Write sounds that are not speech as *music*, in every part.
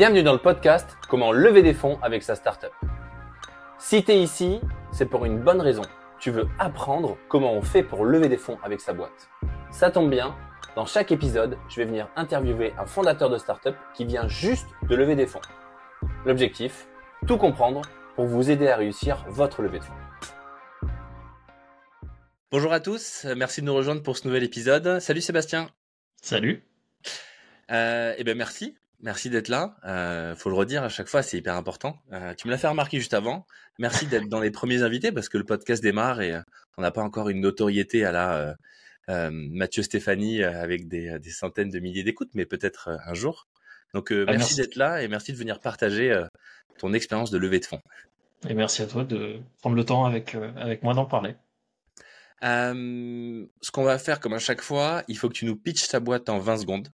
Bienvenue dans le podcast Comment lever des fonds avec sa startup. Si tu es ici, c'est pour une bonne raison. Tu veux apprendre comment on fait pour lever des fonds avec sa boîte. Ça tombe bien, dans chaque épisode, je vais venir interviewer un fondateur de startup qui vient juste de lever des fonds. L'objectif, tout comprendre pour vous aider à réussir votre levée de fonds. Bonjour à tous, merci de nous rejoindre pour ce nouvel épisode. Salut Sébastien. Salut. Euh, eh bien merci, merci d'être là. Euh, faut le redire à chaque fois, c'est hyper important. Euh, tu me l'as fait remarquer juste avant. Merci d'être dans les premiers invités parce que le podcast démarre et euh, on n'a pas encore une notoriété à la euh, Mathieu Stéphanie avec des, des centaines de milliers d'écoutes, mais peut-être un jour. Donc Ah, merci, merci. d'être là et merci de venir partager ton expérience de levée de fonds. Et merci à toi de prendre le temps avec, avec moi d'en parler. Ce qu'on va faire comme à chaque fois, il faut que tu nous pitches ta boîte en 20 secondes.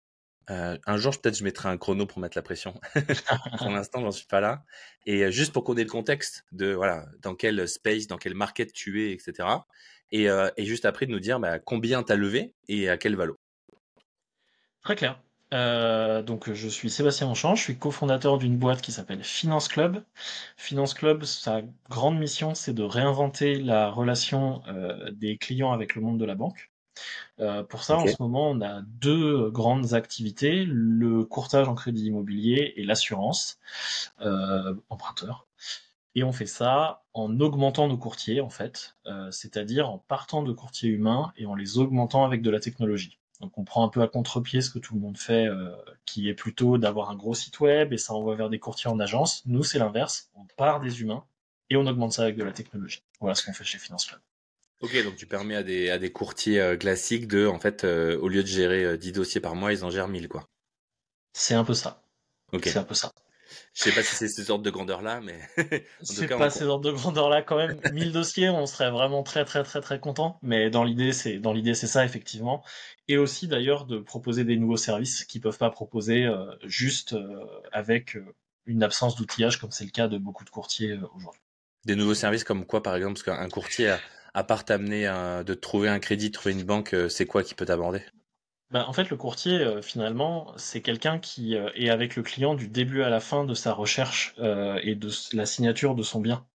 Euh, un jour, peut-être, je mettrai un chrono pour mettre la pression. *laughs* *laughs* pour l'instant, j'en suis pas là. Et euh, juste pour qu'on ait le contexte de voilà, dans quel space, dans quel market tu es, etc. Et, euh, et juste après de nous dire bah, combien t'as levé et à quel valo. Très clair. Euh, donc, je suis Sébastien Monchamp, je suis cofondateur d'une boîte qui s'appelle Finance Club. Finance Club, sa grande mission, c'est de réinventer la relation euh, des clients avec le monde de la banque. Euh, pour ça, en ce moment, on a deux grandes activités, le courtage en crédit immobilier et l'assurance euh, emprunteur. Et on fait ça en augmentant nos courtiers, en fait, euh, c'est-à-dire en partant de courtiers humains et en les augmentant avec de la technologie. Donc on prend un peu à contre-pied ce que tout le monde fait, euh, qui est plutôt d'avoir un gros site web et ça envoie vers des courtiers en agence. Nous, c'est l'inverse. On part des humains et on augmente ça avec de la technologie. Voilà ce qu'on fait chez Finance Club. Ok, donc tu permets à des, à des courtiers euh, classiques de, en fait, euh, au lieu de gérer euh, 10 dossiers par mois, ils en gèrent 1000, quoi. C'est un peu ça. Ok. C'est un peu ça. Je sais pas si c'est ces ordres de grandeur-là, mais *laughs* C'est on pas ces ordres de grandeur là quand même. *laughs* 1000 dossiers, on serait vraiment très très très très content. Mais dans l'idée, c'est dans l'idée c'est ça effectivement. Et aussi d'ailleurs de proposer des nouveaux services qui peuvent pas proposer euh, juste euh, avec euh, une absence d'outillage comme c'est le cas de beaucoup de courtiers euh, aujourd'hui. Des nouveaux services comme quoi, par exemple, parce qu'un courtier, à, à part t'amener de trouver un crédit, trouver une banque, euh, c'est quoi qui peut t'aborder? Ben, en fait, le courtier, euh, finalement, c'est quelqu'un qui euh, est avec le client du début à la fin de sa recherche euh, et de la signature de son bien.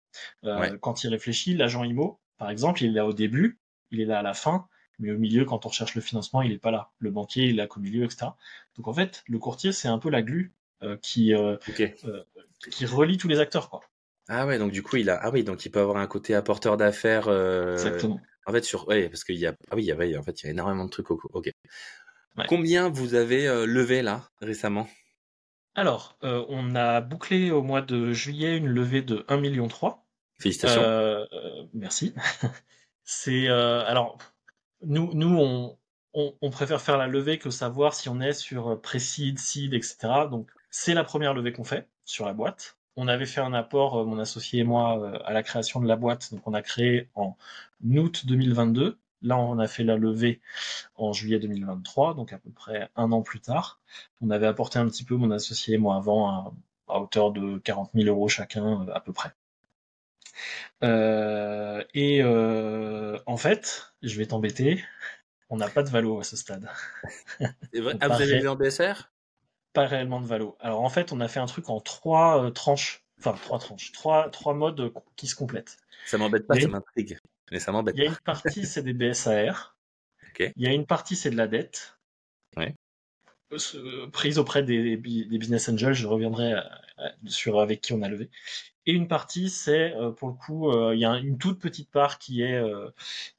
Euh, Ouais. Quand il réfléchit, l'agent IMO, par exemple, il est là au début, il est là à la fin, mais au milieu, quand on recherche le financement, il est pas là. Le banquier, il est là qu'au milieu, etc. Donc en fait, le courtier, c'est un peu la glue euh, qui, euh, euh, qui relie tous les acteurs, quoi. Ah ouais, donc du coup, il a, ah oui, donc il peut avoir un côté apporteur d'affaires. euh, Exactement. En fait, sur, ouais, parce qu'il y a, ah oui, il y a, ouais, en fait, il y a énormément de trucs. au- Ok. Ouais. Combien vous avez euh, levé là récemment? Alors, euh, on a bouclé au mois de juillet une levée de 1,3 million. Félicitations. Euh, euh, merci. *laughs* C'est euh, alors nous nous on, on on préfère faire la levée que savoir si on est sur précide, seed, etc. Donc c'est la première levée qu'on fait sur la boîte. On avait fait un apport, euh, mon associé et moi, euh, à la création de la boîte. Donc on a créé en août 2022. Là, on a fait la levée en juillet 2023, donc à peu près un an plus tard. On avait apporté un petit peu, mon associé et moi, avant, à, à hauteur de 40 000 euros chacun, euh, à peu près. Euh, et euh, en fait, je vais t'embêter, on n'a pas de valo à ce stade. *laughs* Ah, vous avez levé en BSR Pas réellement de valo. Alors en fait, on a fait un truc en trois euh, tranches, enfin trois tranches, trois, trois modes euh, qui se complètent. Ça m'embête pas, ça une- m'intrigue. Mais ça m'embête Il y a une partie, c'est des BSAR. Ok. Il y a une partie, c'est de la dette. Ouais. Euh, ce- Prise auprès des, des business angels, je reviendrai euh, euh, sur avec qui on a levé. Et une partie, c'est euh, pour le coup, euh, il y a une toute petite part qui est euh,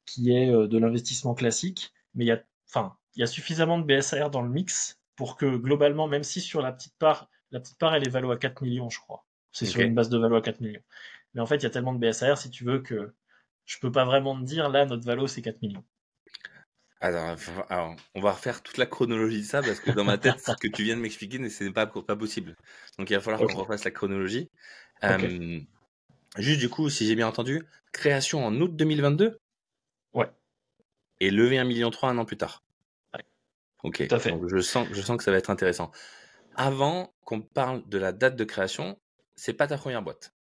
qui est euh, de l'investissement classique, mais il y a, enfin, il y a suffisamment de BSAR dans le mix pour que globalement, même si sur la petite part, la petite part, elle est valo à 4 millions, je crois. C'est sur une base de valo à 4 millions. Mais en fait, il y a tellement de BSAR, si tu veux, que je peux pas vraiment te dire, là, notre valo, c'est 4 millions. Alors, on va refaire toute la chronologie de ça parce que dans ma tête, ce que tu viens de m'expliquer, ce n'est pas, pas possible. Donc il va falloir Ok. qu'on refasse la chronologie. Euh, juste du coup, si j'ai bien entendu, création en août 2022 Ouais. Et lever 1,3 million un an plus tard. Ok. Tout à fait. Donc je sens, je sens que ça va être intéressant. Avant qu'on parle de la date de création, c'est pas ta première boîte.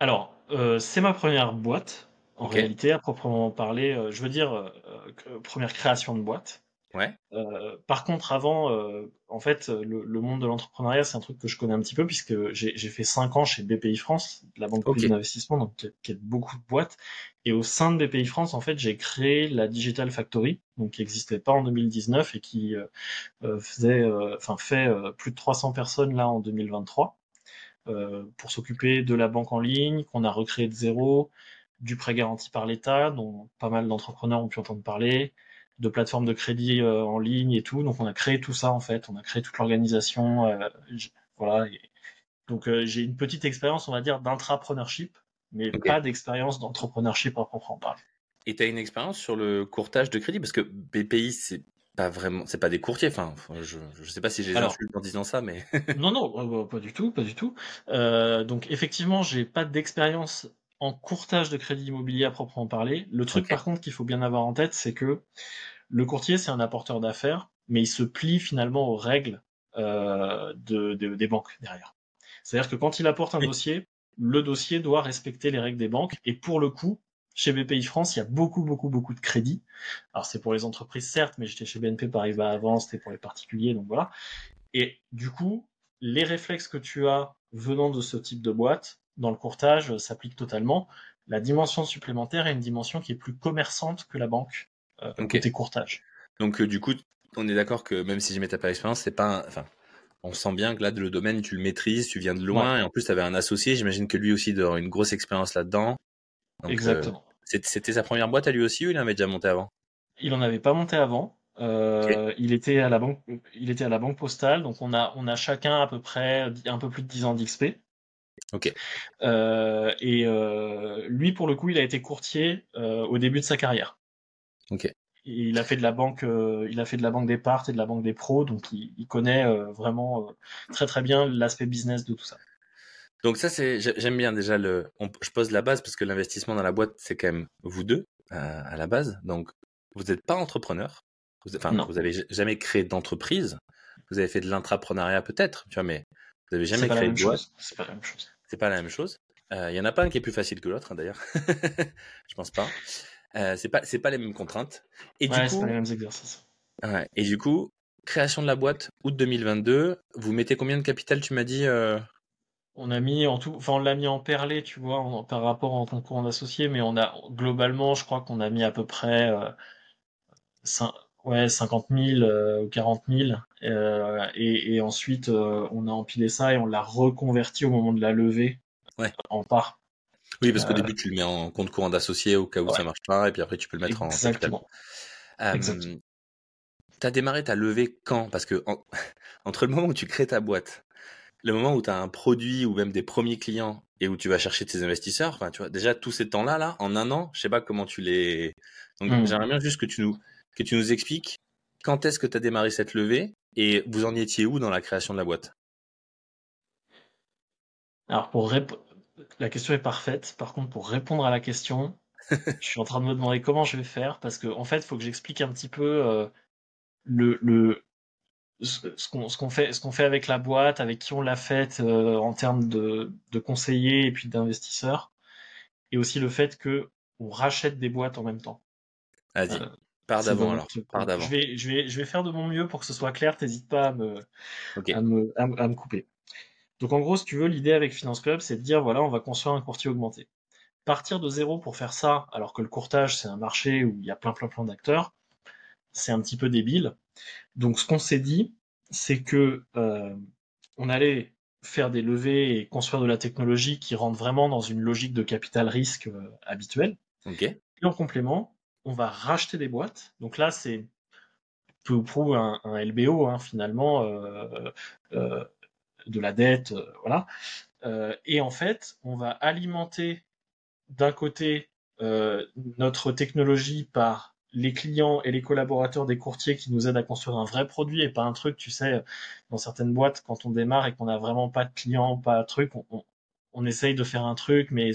Alors, euh, c'est ma première boîte, en réalité, à proprement parler. euh, je veux dire, euh, première création de boîte. Ouais. Euh, par contre, avant, euh, en fait, le, le monde de l'entrepreneuriat, c'est un truc que je connais un petit peu puisque j'ai fait cinq ans chez BPI France, la banque d'investissement, donc qui, a- qui a beaucoup de boîtes. Et au sein de BPI France, en fait, j'ai créé la Digital Factory, donc qui n'existait pas en 2019 et qui euh, euh, faisait, euh, enfin fait euh, plus de 300 personnes là en 2023 euh, pour s'occuper de la banque en ligne qu'on a recréé de zéro, du prêt garanti par l'État, dont pas mal d'entrepreneurs ont pu entendre parler, de plateformes de crédit euh, en ligne et tout. Donc on a créé tout ça en fait, on a créé toute l'organisation, euh, voilà. Et donc euh, j'ai une petite expérience, on va dire, d'intrapreneurship, mais pas d'expérience d'entrepreneurship à proprement parler. Et tu as une expérience sur le courtage de crédit? Parce que BPI c'est pas vraiment c'est pas des courtiers enfin je je sais pas si j'ai insulte en disant ça mais Non, non, bah, pas du tout, pas du tout. Euh, donc effectivement, j'ai pas d'expérience en courtage de crédit immobilier à proprement parler. Le truc par contre qu'il faut bien avoir en tête, c'est que le courtier, c'est un apporteur d'affaires, mais il se plie finalement aux règles euh, de, de- des banques derrière. C'est-à-dire que quand il apporte un Oui. dossier, le dossier doit respecter les règles des banques. Et pour le coup, chez BPI France, il y a beaucoup, beaucoup, beaucoup de crédits. Alors c'est pour les entreprises certes, mais j'étais chez BNP Paribas avant, c'était pour les particuliers, donc voilà. Et du coup, les réflexes que tu as venant de ce type de boîte, dans le courtage, euh, s'appliquent totalement. La dimension supplémentaire est une dimension qui est plus commerçante que la banque, euh, Ok. côté courtage. donc euh, du coup on est d'accord que même si j'y mettais pas l'expérience c'est pas un- enfin on sent bien que là le domaine tu le maîtrises tu viens de loin et en plus tu avais un associé j'imagine que lui aussi doit avoir une grosse expérience là-dedans euh, Exactement. c'était sa première boîte à lui aussi ou il avait déjà monté avant? Il en avait pas monté avant. Euh, Il était à la banque, il était à la banque postale, donc on a on a chacun à peu près un peu plus de 10 ans d'XP. Ok. Euh, et euh, lui, pour le coup, il a été courtier euh, au début de sa carrière. Ok. Et il a fait de la banque, il a fait de la banque des parts et de la banque des pros, donc il, il connaît vraiment très très bien l'aspect business de tout ça. Donc ça c'est j'ai- j'aime bien déjà le on- je pose la base parce que l'investissement dans la boîte c'est quand même vous deux à la base donc vous n'êtes pas entrepreneur vous, enfin Non. vous avez jamais créé d'entreprise vous avez fait de l'intrapreneuriat peut-être tu vois mais vous avez jamais créé de boîte. C'est pas la même chose. c'est pas la même chose Euh, il y en a pas un qui est plus facile que l'autre hein, d'ailleurs *laughs* je pense pas euh, c'est pas c'est pas les mêmes contraintes et ouais, du coup pas les mêmes exercices. ouais, et du coup création de la boîte août 2022 vous mettez combien de capital tu m'as dit euh, On a mis en tout, enfin on l'a mis en perlé, tu vois, en- par rapport en concours en associé, mais on a globalement, je crois qu'on a mis à peu près euh, cin- ouais, 50 000 euh, ou 40 000. euh, et, et ensuite, euh, on a empilé ça et on l'a reconverti au moment de la levée Ouais. en part. Oui, parce qu'au début, tu le mets en compte courant d'associé au cas où Ouais. ça marche pas, et puis après, tu peux le mettre en. Exactement. Exactement. T'as démarré ta levée quand? Parce que en- *laughs* entre le moment où tu crées ta boîte, le moment où tu as un produit ou même des premiers clients et où tu vas chercher tes investisseurs, enfin, tu vois, déjà tous ces temps-là, là, en un an, je sais pas comment tu les. Donc, Mm. j'aimerais bien juste que tu nous que tu nous expliques quand est-ce que tu as démarré cette levée et vous en étiez où dans la création de la boîte? Alors pour rép- la question est parfaite. Par contre, pour répondre à la question, *laughs* je suis en train de me demander comment je vais faire parce que en fait, il faut que j'explique un petit peu euh, le, le ce qu'on fait avec la boîte, avec qui on l'a faite euh, en termes de, de conseillers et puis d'investisseurs, et aussi le fait que on rachète des boîtes en même temps. Vas-y, Euh, d'avant alors, d'avant. Je vais je vais je vais faire de mon mieux pour que ce soit clair. T'hésites pas à me Ok. à me, à, me- à me couper. Donc en gros, si tu veux, l'idée avec Finance Club, c'est de dire, voilà, on va construire un courtier augmenté. Partir de zéro pour faire ça, alors que le courtage, c'est un marché où il y a plein plein plein d'acteurs, c'est un petit peu débile. Donc ce qu'on s'est dit, c'est que euh, on allait faire des levées et construire de la technologie qui rentre vraiment dans une logique de capital risque euh, habituelle. Et en complément, on va racheter des boîtes. Donc là, c'est peu ou prou un, LBO, hein, finalement, euh, euh, de la dette, euh, voilà. Euh, et en fait, on va alimenter d'un côté euh, notre technologie par les clients et les collaborateurs des courtiers qui nous aident à construire un vrai produit et pas un truc, tu sais, dans certaines boîtes, quand on démarre et qu'on n'a vraiment pas de clients, pas de truc, on, on, on essaye de faire un truc, mais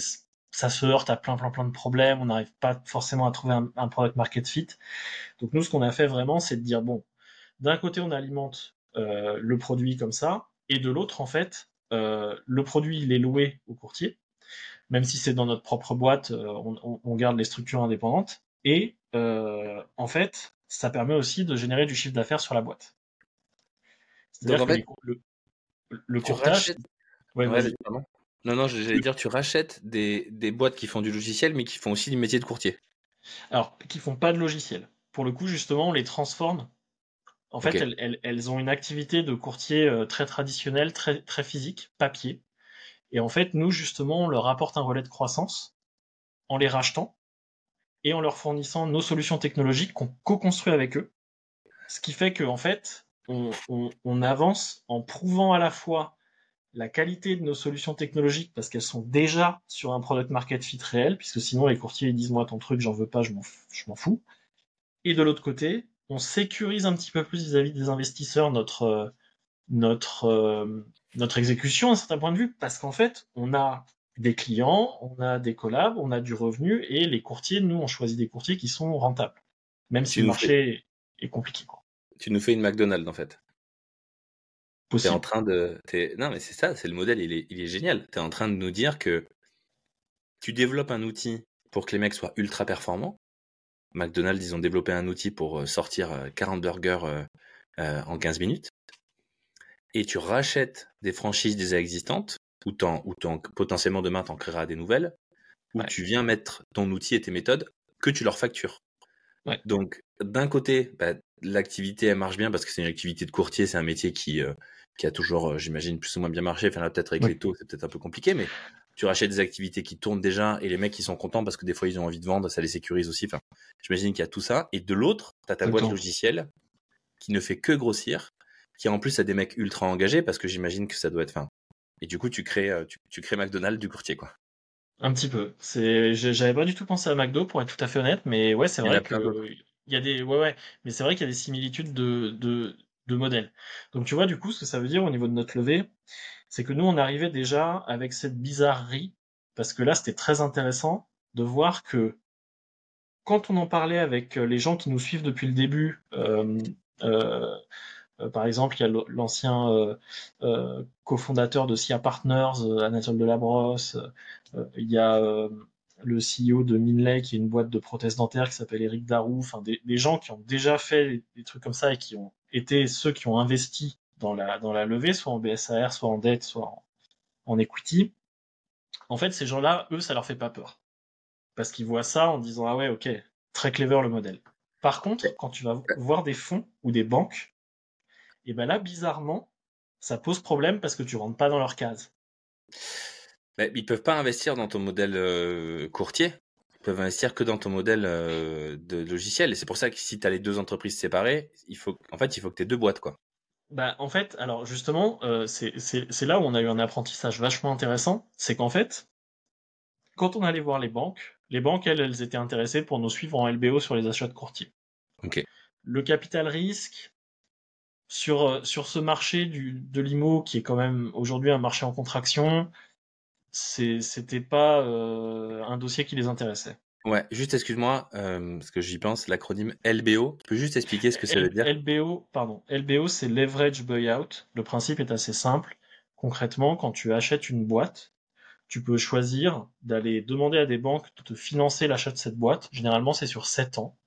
ça se heurte à plein plein plein de problèmes, on n'arrive pas forcément à trouver un, un product market fit. Donc nous, ce qu'on a fait vraiment, c'est de dire, bon, d'un côté, on alimente euh, le produit comme ça, et de l'autre, en fait, euh, le produit, il est loué au courtier, même si c'est dans notre propre boîte, euh, on, on- garde les structures indépendantes. Et euh, en fait, ça permet aussi de générer du chiffre d'affaires sur la boîte. C'est-à-dire que le, le courtage. Non, non, j'allais dire, tu rachètes des, des, boîtes qui font du logiciel, mais qui font aussi du métier de courtier. Alors, qui font pas de logiciel. Pour le coup, justement, on les transforme. En fait, elles, elles, elles, ont une activité de courtier euh, très traditionnelle, très, très physique, papier. Et en fait, nous, justement, on leur apporte un relais de croissance en les rachetant et en leur fournissant nos solutions technologiques qu'on co-construit avec eux. Ce qui fait qu'en en fait, on, on, on, avance en prouvant à la fois la qualité de nos solutions technologiques parce qu'elles sont déjà sur un product market fit réel, puisque sinon les courtiers ils disent moi ton truc j'en veux pas, je m'en fous. Et de l'autre côté, on sécurise un petit peu plus vis-à-vis des investisseurs notre notre euh, notre exécution à un certain point de vue parce qu'en fait on a des clients, on a des collabs, on a du revenu et les courtiers, nous on choisit des courtiers qui sont rentables, même si le marché est compliqué. Quoi. Tu nous fais une McDonald's en fait. T'es en train de. Non, mais c'est ça, c'est le modèle, il est, il est génial. Tu es en train de nous dire que tu développes un outil pour que les mecs soient ultra performants. McDonald's, ils ont développé un outil pour euh, sortir 40 euh, burgers euh, en 15 minutes. Et tu rachètes des franchises déjà existantes, ou, ou potentiellement demain, tu en créeras des nouvelles, où tu viens mettre ton outil et tes méthodes que tu leur factures. Donc, d'un côté, bah, l'activité, elle marche bien parce que c'est une activité de courtier, c'est un métier qui, qui a toujours, euh, j'imagine, plus ou moins bien marché. Enfin là, peut-être avec les taux, c'est peut-être un peu compliqué, mais tu rachètes des activités qui tournent déjà et les mecs qui sont contents parce que des fois ils ont envie de vendre, ça les sécurise aussi. Enfin, j'imagine qu'il y a tout ça. Et de l'autre, tu as ta boîte logicielle qui ne fait que grossir, qui en plus a des mecs ultra engagés parce que j'imagine que ça doit être. Enfin, et du coup, tu crées, euh, tu, crées McDonald's du courtier, quoi. Un petit peu. C'est, j'avais pas du tout pensé à McDo pour être tout à fait honnête, mais ouais, c'est vrai que il y a des, ouais, ouais, mais c'est vrai qu'il y a des similitudes de, de, de modèles. Donc tu vois du coup ce que ça veut dire au niveau de notre levée, c'est que nous on arrivait déjà avec cette bizarrerie, parce que là c'était très intéressant de voir que quand on en parlait avec euh, les gens qui nous suivent depuis le début, euh, euh, par exemple, il y a l'ancien cofondateur de SIA Partners, Anatole Delabrosse, il y a le CEO de Minley, qui est une boîte de prothèses dentaires qui s'appelle Eric Darou, enfin des, gens qui ont déjà fait des, trucs comme ça et qui ont été ceux qui ont investi dans la, levée, soit en BSAR, soit en dette, soit en, equity. En fait, ces gens-là, eux, ça leur fait pas peur. Parce qu'ils voient ça en disant, ah ouais, ok, très clever le modèle. Par contre, quand tu vas voir des fonds ou des banques, et ben là, bizarrement, ça pose problème parce que tu rentres pas dans leur case. Mais ils peuvent pas investir dans ton modèle euh, courtier. Ils peuvent investir que dans ton modèle euh, de logiciel. Et c'est pour ça que si tu as les deux entreprises séparées, il faut, en fait, il faut que tu aies deux boîtes, quoi. Bah, en fait, alors justement, euh, c'est là où on a eu un apprentissage vachement intéressant. C'est qu'en fait, quand on allait voir les banques, les banques, elles, elles étaient intéressées pour nous suivre en LBO sur les achats de courtiers. Le capital risque, sur, sur ce marché du, de l'IMO, qui est quand même aujourd'hui un marché en contraction, c'était pas euh, un dossier qui les intéressait. Ouais, juste excuse-moi, euh, parce que j'y pense, l'acronyme LBO, tu peux juste expliquer ce que ça veut dire? LBO, pardon, LBO c'est Leverage Buyout. Le principe est assez simple. Concrètement, quand tu achètes une boîte, tu peux choisir d'aller demander à des banques de te financer l'achat de cette boîte. Généralement, c'est sur 7 ans.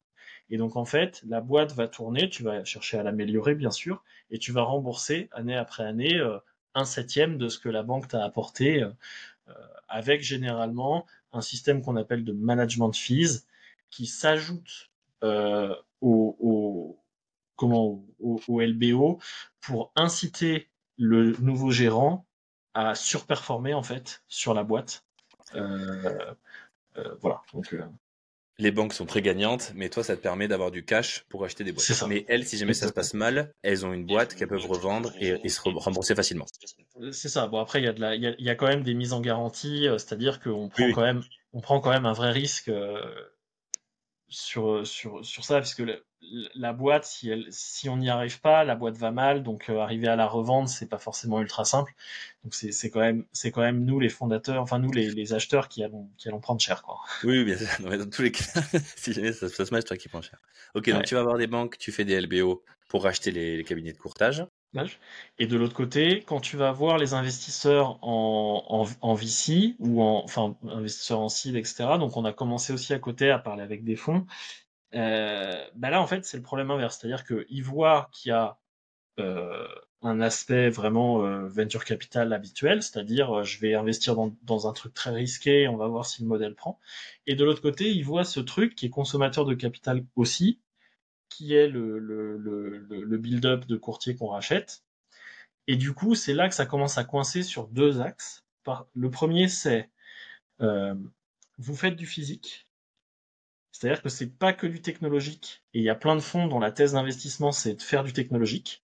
Et donc, en fait, la boîte va tourner, tu vas chercher à l'améliorer, bien sûr, et tu vas rembourser année après année euh, un septième de ce que la banque t'a apporté euh, avec généralement un système qu'on appelle de management fees qui s'ajoute euh, au, comment au, LBO pour inciter le nouveau gérant à surperformer en fait sur la boîte. Euh, voilà. Donc, les banques sont très gagnantes, mais toi, ça te permet d'avoir du cash pour acheter des boîtes. Ça. Mais elles, si jamais ça se passe mal, elles ont une boîte qu'elles peuvent revendre et, se rembourser facilement. C'est ça. Bon, après, il y a de la, il y a, quand même des mises en garantie, euh, c'est-à-dire qu'on prend quand même, on prend quand même un vrai risque euh, sur, sur, sur ça, puisque la boîte, si, elle, si on n'y arrive pas, la boîte va mal, donc euh, arriver à la revendre, c'est pas forcément ultra simple. Donc c'est quand même c'est quand même nous les fondateurs, enfin nous les, les acheteurs qui allons qui allons prendre cher quoi. *laughs* Oui, bien sûr. dans tous les cas, *laughs* si jamais ça, se passe toi qui prends cher. Ok, donc tu vas avoir des banques, tu fais des LBO pour racheter les, les cabinets de courtage. Et de l'autre côté, quand tu vas voir les investisseurs en, en, en VC ou en enfin investisseurs en seed, etc. Donc on a commencé aussi à côté à parler avec des fonds bah là, en fait, c'est le problème inverse. C'est-à-dire qu'ils voient qu'il y a un aspect vraiment venture capital habituel, c'est-à-dire je vais investir dans, dans, un truc très risqué, on va voir si le modèle prend. Et de l'autre côté, ils voient ce truc qui est consommateur de capital aussi, qui est le, le, le, le build-up de courtier qu'on rachète. Et du coup, c'est là que ça commence à coincer sur deux axes. Le premier, c'est euh, vous faites du physique, c'est-à-dire que c'est pas que du technologique. Et il y a plein de fonds dont la thèse d'investissement, c'est de faire du technologique.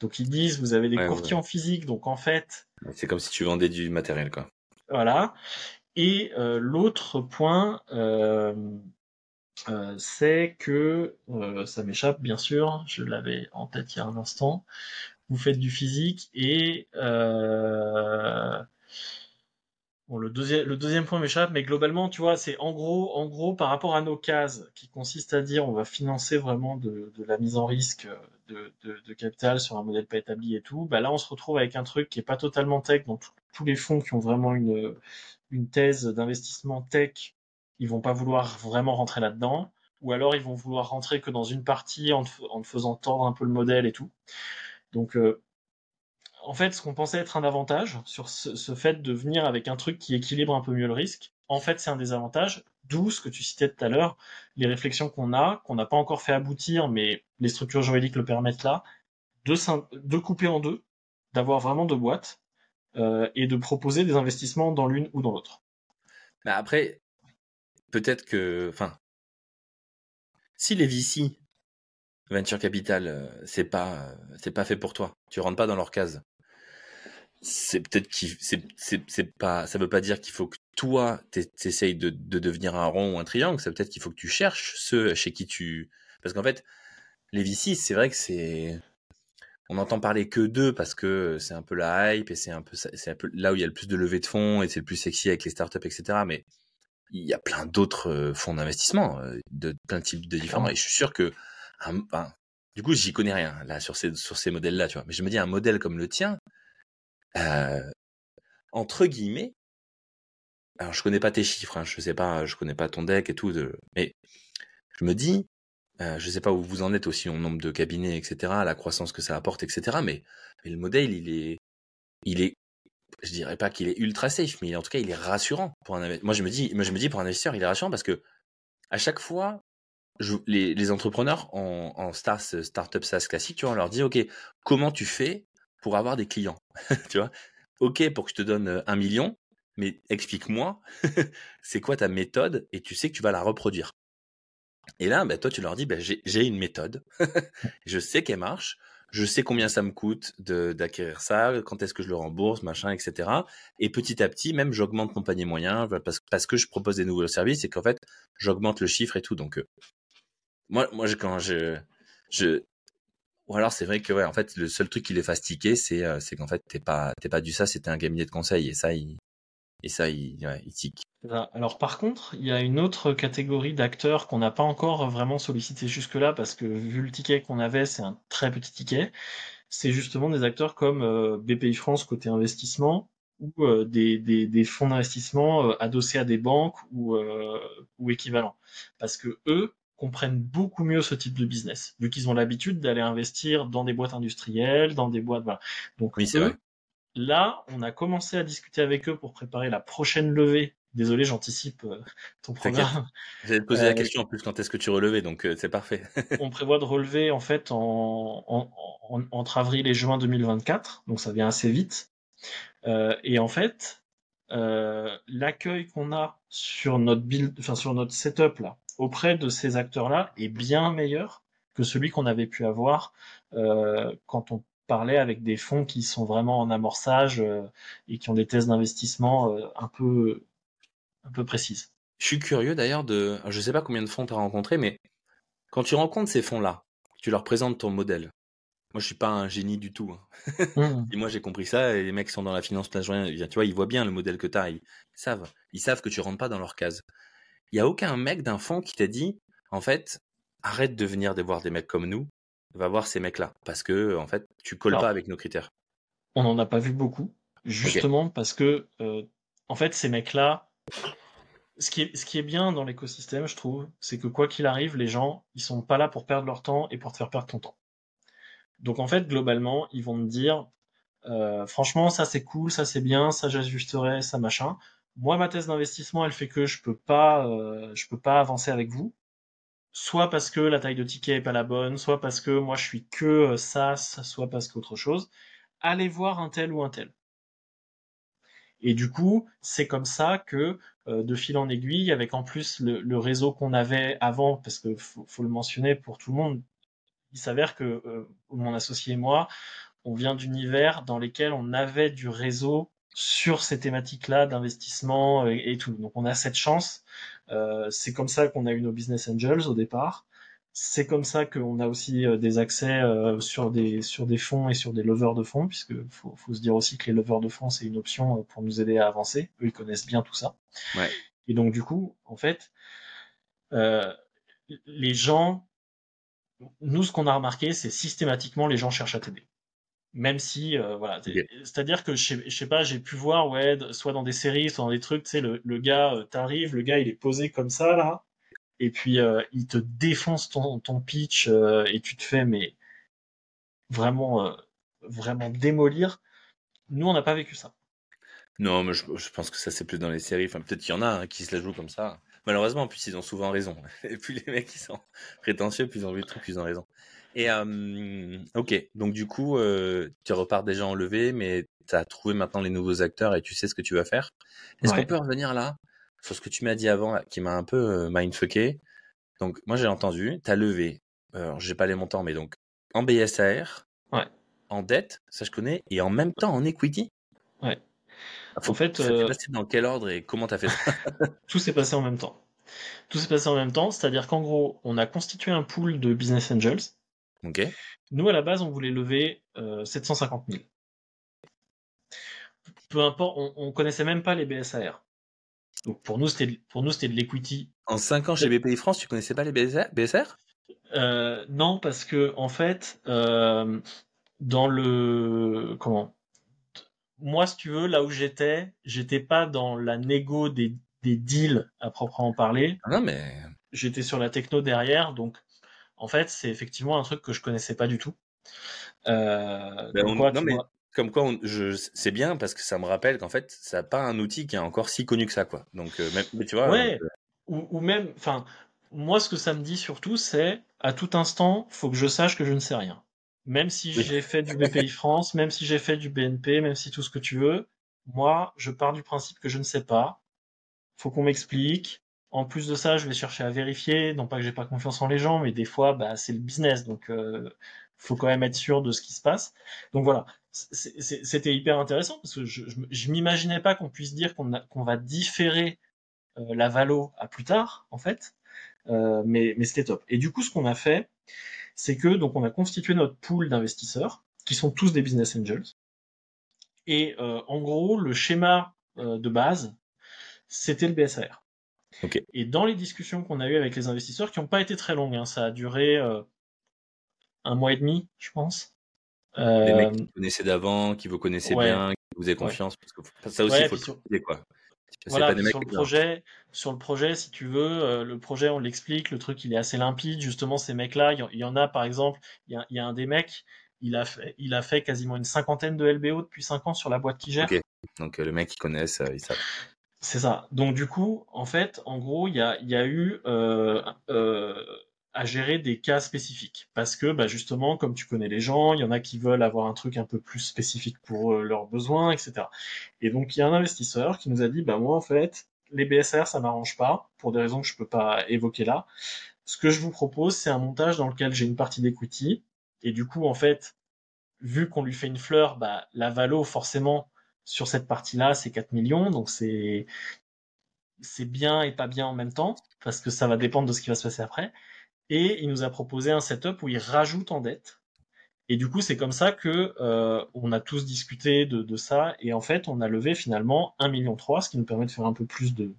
Donc ils disent, vous avez des courtiers en physique, donc en fait... C'est comme si tu vendais du matériel, quoi. Voilà. Et euh, l'autre point, euh, euh, c'est que, euh, ça m'échappe bien sûr, je l'avais en tête il y a un instant, vous faites du physique et... Euh, Bon, le deuxième, le deuxième point m'échappe, mais globalement, tu vois, c'est en gros, en gros, par rapport à nos cases, qui consistent à dire on va financer vraiment de, de la mise en risque de, de, de, capital sur un modèle pas établi et tout, bah là, on se retrouve avec un truc qui est pas totalement tech, donc tous les fonds qui ont vraiment une, une thèse d'investissement tech, ils vont pas vouloir vraiment rentrer là-dedans, ou alors ils vont vouloir rentrer que dans une partie en, en faisant tordre un peu le modèle et tout. Donc, euh, en fait, ce qu'on pensait être un avantage sur ce, fait de venir avec un truc qui équilibre un peu mieux le risque, en fait, c'est un désavantage. D'où ce que tu citais tout à l'heure, les réflexions qu'on a, qu'on n'a pas encore fait aboutir, mais les structures juridiques le permettent là, de, couper en deux, d'avoir vraiment deux boîtes euh, et de proposer des investissements dans l'une ou dans l'autre. Mais après, peut-être que, enfin, si les VC, venture capital, euh, c'est pas, euh, c'est pas fait pour toi. Tu rentres pas dans leur case c'est peut-être qu'il c'est c'est pas ça veut pas dire qu'il faut que toi t'essayes de, de devenir un rond ou un triangle ça peut-être qu'il faut que tu cherches ceux chez qui tu parce qu'en fait les VC c'est vrai que c'est on entend parler que d'eux parce que c'est un peu la hype et c'est un peu c'est un peu là où il y a le plus de levée de fonds et c'est le plus sexy avec les startups etc mais il y a plein d'autres euh, fonds d'investissement euh, de plein de types de différents et je suis sûr que du coup j'y connais rien là sur ces sur ces modèles là tu vois mais je me dis un modèle comme le tien euh, entre guillemets, alors je connais pas tes chiffres, hein, je sais pas, je connais pas ton deck et tout, mais je me dis, euh, je sais pas où vous en êtes aussi en nombre de cabinets, etc., la croissance que ça apporte, etc. Mais, le modèle, il est, il est, je dirais pas qu'il est ultra safe, mais en tout cas, il est rassurant pour un Moi, je me dis, moi, je me dis pour un investisseur, il est rassurant parce que à chaque fois, les, entrepreneurs en, en start, startup SaaS classique, tu vois, on leur dit, ok, comment tu fais pour avoir des clients. *laughs* tu vois Ok pour que je te donne un million, mais explique-moi, *laughs* c'est quoi ta méthode et tu sais que tu vas la reproduire. Et là, bah, toi, tu leur dis, bah, j'ai une méthode, *laughs* je sais qu'elle marche, je sais combien ça me coûte d'acquérir ça, quand est-ce que je le rembourse, machin, etc. Et petit à petit, même, j'augmente mon panier moyen parce, que je propose des nouveaux services et qu'en fait, j'augmente le chiffre et tout. Donc, moi, moi, quand je, je, ou alors c'est vrai que ouais, en fait le seul truc qui les fasse tiquer, c'est euh, c'est qu'en fait t'es pas t'es pas du ça, c'était un cabinet de conseil et ça il et ça il, ouais, il. Alors par contre, il y a une autre catégorie d'acteurs qu'on n'a pas encore vraiment sollicité jusque-là parce que vu le ticket qu'on avait, c'est un très petit ticket. C'est justement des acteurs comme euh, BPI France côté investissement ou euh, des, des, des, fonds d'investissement adossés à des banques ou, ou équivalents. Parce que eux, comprennent beaucoup mieux ce type de business, vu qu'ils ont l'habitude d'aller investir dans des boîtes industrielles, dans des boîtes. Voilà. Donc oui, c'est vrai. Là, on a commencé à discuter avec eux pour préparer la prochaine levée. Désolé, j'anticipe euh, ton programme. J'allais te poser la euh, question en plus quand est-ce que tu relevais, donc euh, c'est parfait. *laughs* on prévoit de relever en fait en, en, entre avril et juin 2024, donc ça vient assez vite. et en fait, l'accueil qu'on a sur notre build, enfin sur notre setup là, auprès de ces acteurs-là est bien meilleur que celui qu'on avait pu avoir euh, quand on parlait avec des fonds qui sont vraiment en amorçage euh, et qui ont des thèses d'investissement euh, un peu un peu précises. Je suis curieux d'ailleurs de, je sais pas combien de fonds tu as rencontré, mais quand tu rencontres ces fonds-là, tu leur présentes ton modèle. Moi, je suis pas un génie du tout. Hein. *laughs* Mmh. et moi, j'ai compris ça. Et les mecs sont dans la finance plein tu vois, ils voient bien le modèle que tu as. Ils savent, ils savent que tu rentres pas dans leur case il y a aucun mec d'un fond qui t'a dit, en fait, arrête de venir de voir des mecs comme nous, va voir ces mecs-là, parce que en fait, tu colles pas avec nos critères. On n'en a pas vu beaucoup, justement parce que, euh, en fait, ces mecs-là, ce qui est, ce qui est bien dans l'écosystème, je trouve, c'est que quoi qu'il arrive, les gens, ils sont pas là pour perdre leur temps et pour te faire perdre ton temps. Donc en fait, globalement, ils vont me dire, euh, franchement, ça c'est cool, ça c'est bien, ça j'ajusterai, ça machin. Moi, ma thèse d'investissement, elle fait que je peux pas, euh, je peux pas avancer avec vous. Soit parce que la taille de ticket est pas la bonne, soit parce que moi je suis que euh, SaaS, soit parce qu'autre chose. Allez voir un tel ou un tel. Et du coup, c'est comme ça que, euh, de fil en aiguille, avec en plus le, réseau qu'on avait avant, parce que faut, le mentionner pour tout le monde, il s'avère que euh, mon associé et moi, on vient d'univers dans lesquels on avait du réseau sur ces thématiques-là d'investissement et, et, tout. Donc on a cette chance. Euh, c'est comme ça qu'on a eu nos business angels au départ. C'est comme ça qu'on a aussi euh, des accès euh, sur des sur des fonds et sur des leveurs de fonds, puisque faut, faut se dire aussi que les leveurs de fonds c'est une option euh, pour nous aider à avancer. Eux ils connaissent bien tout ça. Ouais. Et donc du coup, en fait, euh, les gens, nous ce qu'on a remarqué, c'est systématiquement les gens cherchent à t'aider même si euh, voilà c'est-à-dire que je sais, je sais pas j'ai pu voir ouais soit dans des séries soit dans des trucs tu sais le, le gars euh, t'arrives le gars il est posé comme ça là et puis euh, il te défonce ton, ton pitch euh, et tu te fais mais vraiment vraiment démolir nous on n'a pas vécu ça Non, mais je, je pense que ça c'est plus dans les séries. Enfin, peut-être qu'il y en a hein, qui se la jouent comme ça. Malheureusement, en plus ils ont souvent raison. *laughs* Et plus les mecs ils sont prétentieux, plus ils ont vu le truc, plus ils ont raison. Et euh, ok, donc du coup, euh, tu repars déjà en levée, mais tu as trouvé maintenant les nouveaux acteurs et tu sais ce que tu vas faire. Est-ce Ouais. qu'on peut revenir là sur ce que tu m'as dit avant, là, qui m'a un peu euh, mindfucké? Donc moi j'ai entendu, tu as levé, j'ai pas les montants, mais donc en BSAR, Ouais. en dette, ça je connais, et en même temps en equity? Ouais. Faut, En fait, ça s'est passé dans quel ordre et comment t'as fait ça? *laughs* Tout s'est passé en même temps tout s'est passé en même temps c'est-à-dire qu'en gros on a constitué un pool de business angels Nous à la base on voulait lever euh, 750 000 peu importe, on, on connaissait même pas les BSAR. Donc pour nous, c'était pour nous c'était de l'equity. En 5 ans chez BPI France, tu connaissais pas les BSR, BSR Euh, non, parce que en fait, euh, dans le comment, moi, si tu veux, là où j'étais, j'étais pas dans la négo des, des deals à proprement parler. Ah Non, mais J'étais sur la techno derrière, donc en fait, c'est effectivement un truc que je connaissais pas du tout. Euh, Ben, comme on- quoi, non, mais vois, comme quoi, on- je, c'est bien parce que ça me rappelle qu'en fait, ça n'a pas un outil qui est encore si connu que ça, quoi. Donc, euh, même, mais tu vois, Ouais, euh, ou, ou même, enfin, moi, ce que ça me dit surtout, c'est à tout instant, faut que je sache que je ne sais rien. Même si Oui. j'ai fait du BPI France, même si j'ai fait du BNP, même si tout ce que tu veux, moi, je pars du principe que je ne sais pas. Faut qu'on m'explique. En plus de ça, je vais chercher à vérifier. Non pas que j'ai pas confiance en les gens, mais des fois, bah, c'est le business, donc euh, faut quand même être sûr de ce qui se passe. Donc voilà, c'était hyper intéressant parce que je, je, m'imaginais pas qu'on puisse dire qu'on va différer euh, la valo à plus tard, en fait. Euh, mais mais c'était top. Et du coup, ce qu'on a fait, c'est que donc on a constitué notre pool d'investisseurs, qui sont tous des business angels. Et euh, en gros, le schéma euh, de base, c'était le BSAR. Et dans les discussions qu'on a eues avec les investisseurs, qui n'ont pas été très longues, hein, ça a duré euh, un mois et demi, je pense. Euh, mecs qui vous connaissaient d'avant, qui vous connaissaient ouais. bien, qui vous avez confiance, parce que ça aussi, Ouais, il faut le sur- quoi. Voilà, pas des sur le projet, sur le projet, si tu veux, euh, le projet, on l'explique, le truc, il est assez limpide. Justement, ces mecs-là, il y en- il y, en a, par exemple, il y a, il y a un des mecs, il a fait, il a fait quasiment une cinquantaine de LBO depuis 5 ans sur la boîte qui gère. Donc, euh, le mec, ils connaissent, euh, ils savent. C'est ça. Donc du coup, en fait, en gros, il y a, eu euh, euh, à gérer des cas spécifiques. Parce que bah, justement, comme tu connais les gens, il y en a qui veulent avoir un truc un peu plus spécifique pour euh, leurs besoins, etc. Et donc il y a un investisseur qui nous a dit, bah moi en fait, les BSR, ça m'arrange pas, pour des raisons que je peux pas évoquer là. Ce que je vous propose, c'est un montage dans lequel j'ai une partie d'equity. Et du coup, en fait, vu qu'on lui fait une fleur, bah, la valo, forcément, sur cette partie-là, c'est 4 millions, donc c'est bien et pas bien en même temps, parce que ça va dépendre de ce qui va se passer après. Et il nous a proposé un setup où il rajoute en dette. Et du coup, c'est comme ça que euh, a tous discuté de, ça, et en fait, on a levé finalement 1,3 million, ce qui nous permet de faire un peu plus de,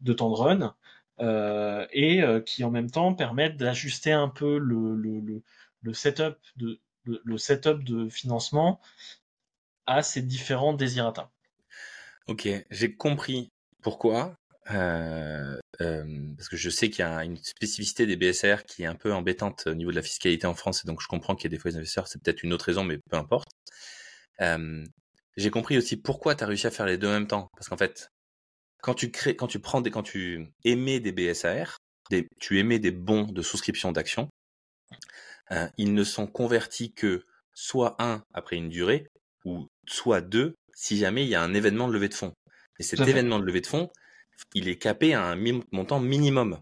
de temps de run, euh, et euh, qui en même temps permettent d'ajuster un peu le, le, le setup de financement à ces différents désirata. Ok, j'ai compris pourquoi. euh, euh, parce que je sais qu'il y a une spécificité des BSR qui est un peu embêtante au niveau de la fiscalité en France, et donc je comprends qu'il y a des fois des investisseurs, c'est peut-être une autre raison, mais peu importe. Euh, j'ai compris aussi pourquoi tu as réussi à faire les deux en même temps, parce qu'en fait, quand tu crées, quand tu prends des, quand tu émets des BSR, tu émets des bons de souscription d'actions, euh, ils ne sont convertis que soit un après une durée, ou soit deux si jamais il y a un événement de levée de fonds. Et cet événement de levée de fonds, il est capé à un montant minimum.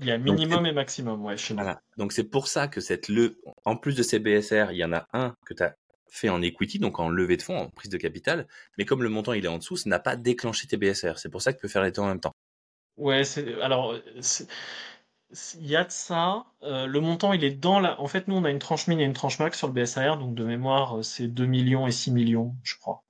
Il y a minimum et maximum, ouais, chez voilà. Donc c'est pour ça que cette le, en plus de ces BSR, il y en a un que tu as fait en equity, donc en levée de fonds, en prise de capital, mais comme le montant il est en dessous, ça n'a pas déclenché tes BSR. C'est pour ça que tu peux faire les deux en même temps. Ouais, c'est alors il y a de ça. Euh, le montant, il est dans la. En fait, nous, on a une tranche min et une tranche max sur le BSR, donc de mémoire, c'est 2 millions et 6 millions, je crois.